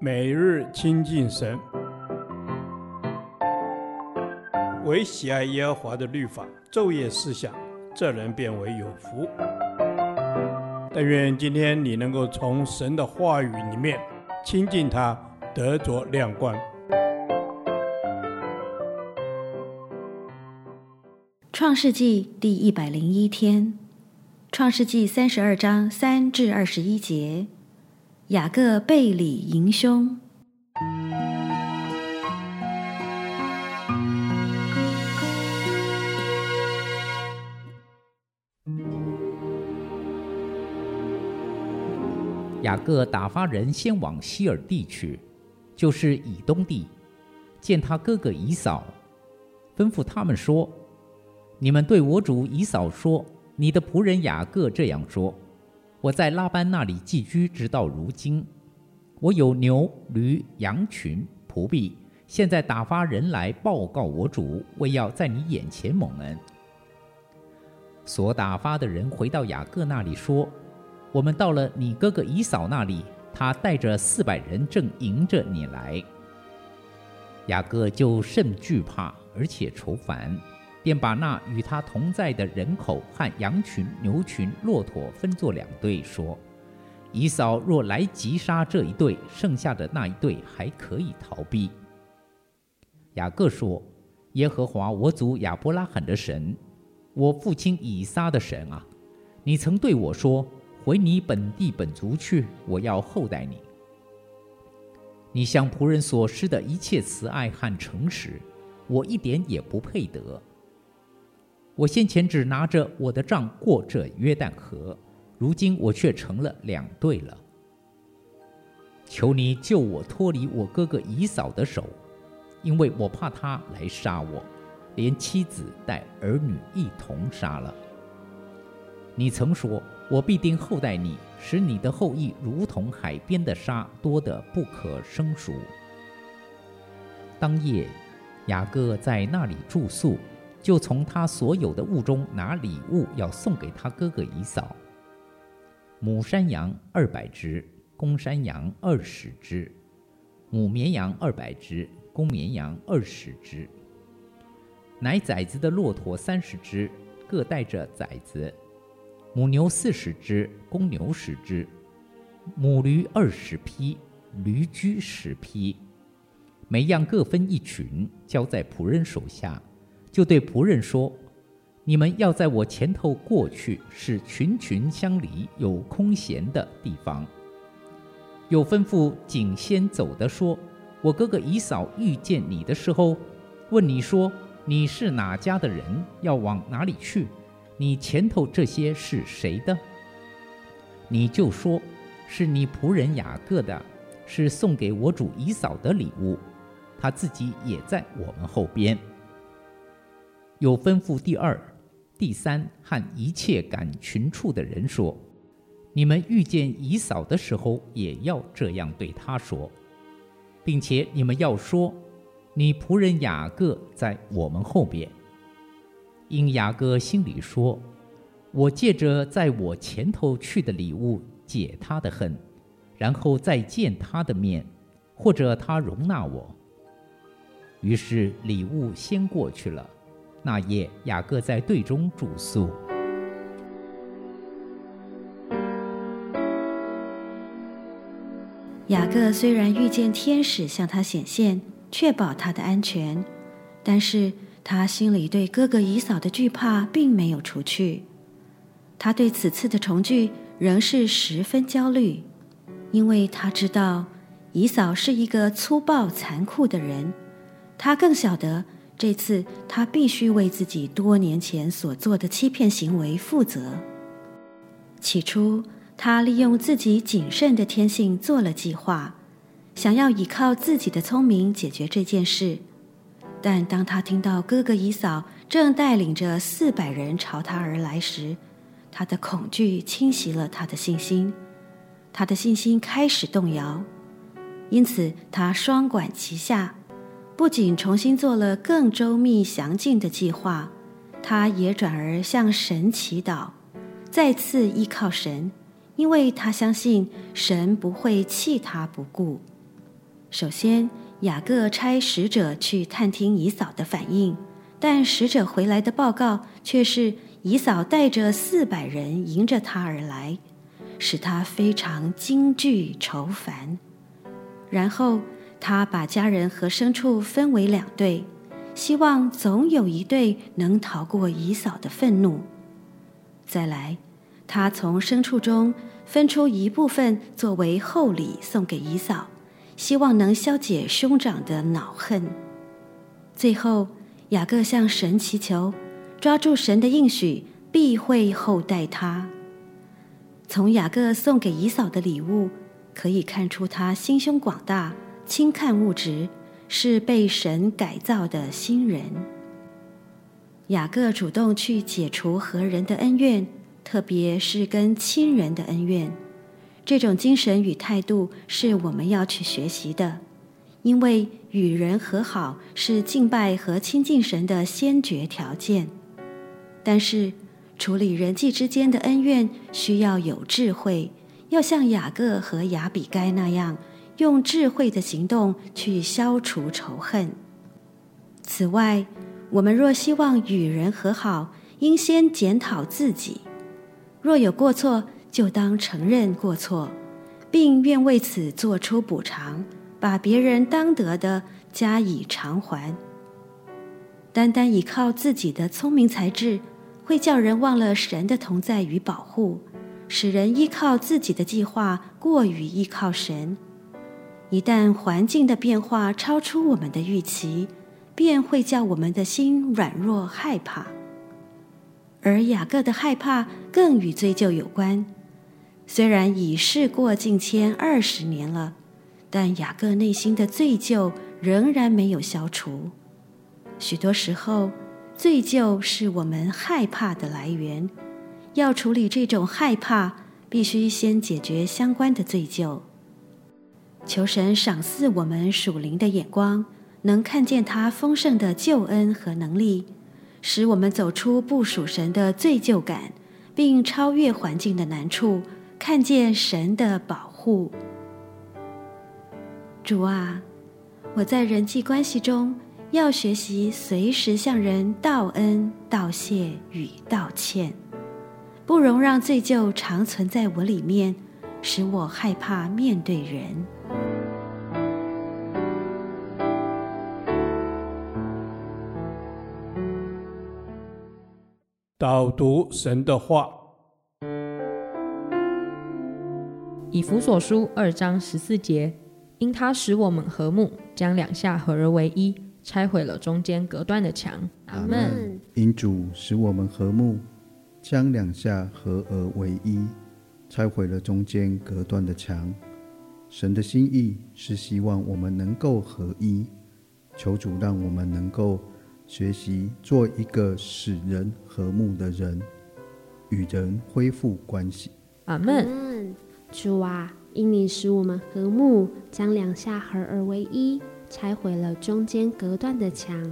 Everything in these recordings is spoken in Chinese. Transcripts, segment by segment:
每日亲近神，唯喜爱耶和华的律法，昼夜思想，这人便为有福。但愿今天你能够从神的话语里面亲近他，得着亮光。创世纪第一百零一天，创世纪三十二章三至二十一节，雅各背里迎兄。雅各打发人先往西珥地去，就是以东地，见他哥哥以扫，吩咐他们说。你们对我主以扫说：“你的仆人雅各这样说：我在拉班那里寄居，直到如今。我有牛、驴、羊群、仆婢。现在打发人来报告我主，为要在你眼前蒙恩。”所打发的人回到雅各那里说：“我们到了你哥哥以扫那里，他带着四百人正迎着你来。”雅各就甚惧怕，而且愁烦。便把那与他同在的人口和羊群、牛群、骆驼分作两队，说：“以扫若来击杀这一队，剩下的那一队还可以逃避。”雅各说：“耶和华我祖亚伯拉罕的神，我父亲以撒的神啊，你曾对我说：回你本地本族去，我要厚待你。你向仆人所施的一切慈爱和诚实，我一点也不配得。”我先前只拿着我的杖过这约旦河，如今我却成了两队了。求你救我脱离我哥哥姨嫂的手，因为我怕他来杀我，连妻子带儿女一同杀了。你曾说，我必定厚待你，使你的后裔如同海边的沙，多得不可胜数。当夜，雅各在那里住宿。就从他所有的物中拿礼物，要送给他哥哥以嫂：母山羊二百只，公山羊二十只，母绵羊二百只，公绵羊二十只，奶崽子的骆驼三十只，各带着崽子；母牛四十只，公牛十只，母驴二十匹，驴驹十匹，每样各分一群，交在仆人手下。就对仆人说：“你们要在我前头过去，是群群相离，有空闲的地方。”又吩咐景先走的说：“我哥哥姨嫂遇见你的时候，问你说你是哪家的人，要往哪里去？你前头这些是谁的？你就说是你仆人雅各的，是送给我主姨嫂的礼物，他自己也在我们后边。”又吩咐第二、第三和一切赶群畜的人说：“你们遇见姨嫂的时候，也要这样对他说，并且你们要说：你仆人雅各在我们后边。因雅各心里说：我借着在我前头去的礼物解他的恨，然后再见他的面，或者他容纳我。于是礼物先过去了。”那夜，雅各在队中住宿。雅各虽然遇见天使向他显现，确保他的安全，但是他心里对哥哥以嫂的惧怕并没有除去。他对此次的重聚仍是十分焦虑，因为他知道以嫂是一个粗暴残酷的人，他更晓得。这次他必须为自己多年前所做的欺骗行为负责。起初，他利用自己谨慎的天性做了计划，想要依靠自己的聪明解决这件事。但当他听到哥哥以嫂正带领着四百人朝他而来时，他的恐惧侵袭了他的信心，他的信心开始动摇。因此，他双管齐下。不仅重新做了更周密详尽的计划，他也转而向神祈祷，再次依靠神，因为他相信神不会弃他不顾，首先，雅各差使者去探听以扫的反应，但使者回来的报告却是以扫带着四百人迎着他而来，使他非常惊惧愁烦。然后他把家人和牲畜分为两队，希望总有一队能逃过以嫂的愤怒。再来，他从牲畜中分出一部分作为厚礼送给以嫂。希望能消解兄长的恼恨。最后，雅各向神祈求，抓住神的应许，必会厚待他。从雅各送给以嫂的礼物，可以看出他心胸广大，轻看物质，是被神改造的新人。雅各主动去解除和人的恩怨，特别是跟亲人的恩怨。这种精神与态度是我们要去学习的，因为与人和好是敬拜和亲近神的先决条件。但是处理人际之间的恩怨需要有智慧，要像雅各和雅比该那样，用智慧的行动去消除仇恨。此外，我们若希望与人和好，应先检讨自己，若有过错，就当承认过错，并愿为此做出补偿，把别人当得的加以偿还。单单依靠自己的聪明才智，会叫人忘了神的同在与保护，使人依靠自己的计划过于依靠神。一旦环境的变化超出我们的预期，便会叫我们的心软弱害怕。而雅各的害怕更与罪疚有关。虽然已事过境迁二十年了，但雅各内心的罪疚仍然没有消除。许多时候，罪疚是我们害怕的来源。要处理这种害怕，必须先解决相关的罪疚。求神赏赐我们属灵的眼光，能看见他丰盛的救恩和能力，使我们走出不属神的罪疚感，并超越环境的难处。看见神的保护，主啊，我在人际关系中要学习随时向人道恩、道谢与道歉，不容让罪疚常存在我里面，使我害怕面对人。导读神的话。以弗所书二章十四节，因他使我们和睦，将两下合而为一，拆毁了中间隔断的墙。阿门。因主使我们和睦，将两下合而为一，拆毁了中间隔断的墙。神的心意是希望我们能够合一，求主让我们能够学习做一个使人和睦的人，与人恢复关系。阿门。主啊，因你使我们和睦，将两下合而为一，拆毁了中间隔断的墙。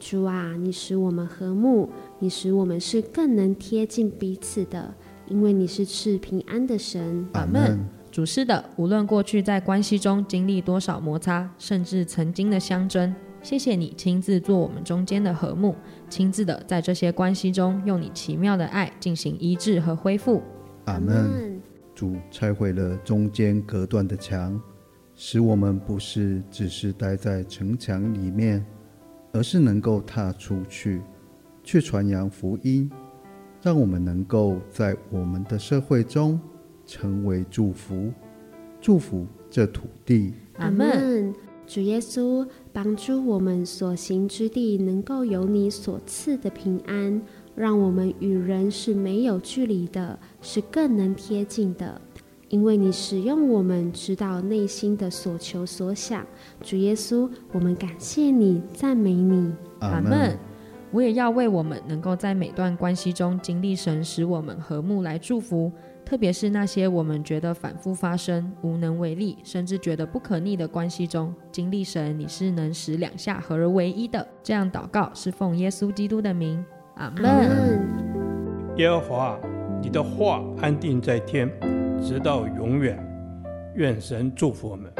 主啊，你使我们和睦，你使我们是更能贴近彼此的，因为你是赐平安的神。阿门。主是的，无论过去在关系中经历多少摩擦，甚至曾经的相争，谢谢你亲自做我们中间的和睦，亲自的在这些关系中用你奇妙的爱进行医治和恢复。阿门。主拆毁了中间隔断的墙，使我们不是只是待在城墙里面，而是能够踏出去，去传扬福音，让我们能够在我们的社会中成为祝福，祝福这土地。阿门。主耶稣，帮助我们所行之地能够有你所赐的平安。让我们与人是没有距离的，是更能贴近的，因为你使用我们知道内心的所求所想。主耶稣，我们感谢你，赞美你。阿门。我也要为我们能够在每段关系中经历神使我们和睦来祝福，特别是那些我们觉得反复发生、无能为力，甚至觉得不可逆的关系中，经历神你是能使两下合而为一的。这样祷告是奉耶稣基督的名。阿门。耶和华，你的话安定在天，直到永远。愿神祝福我们。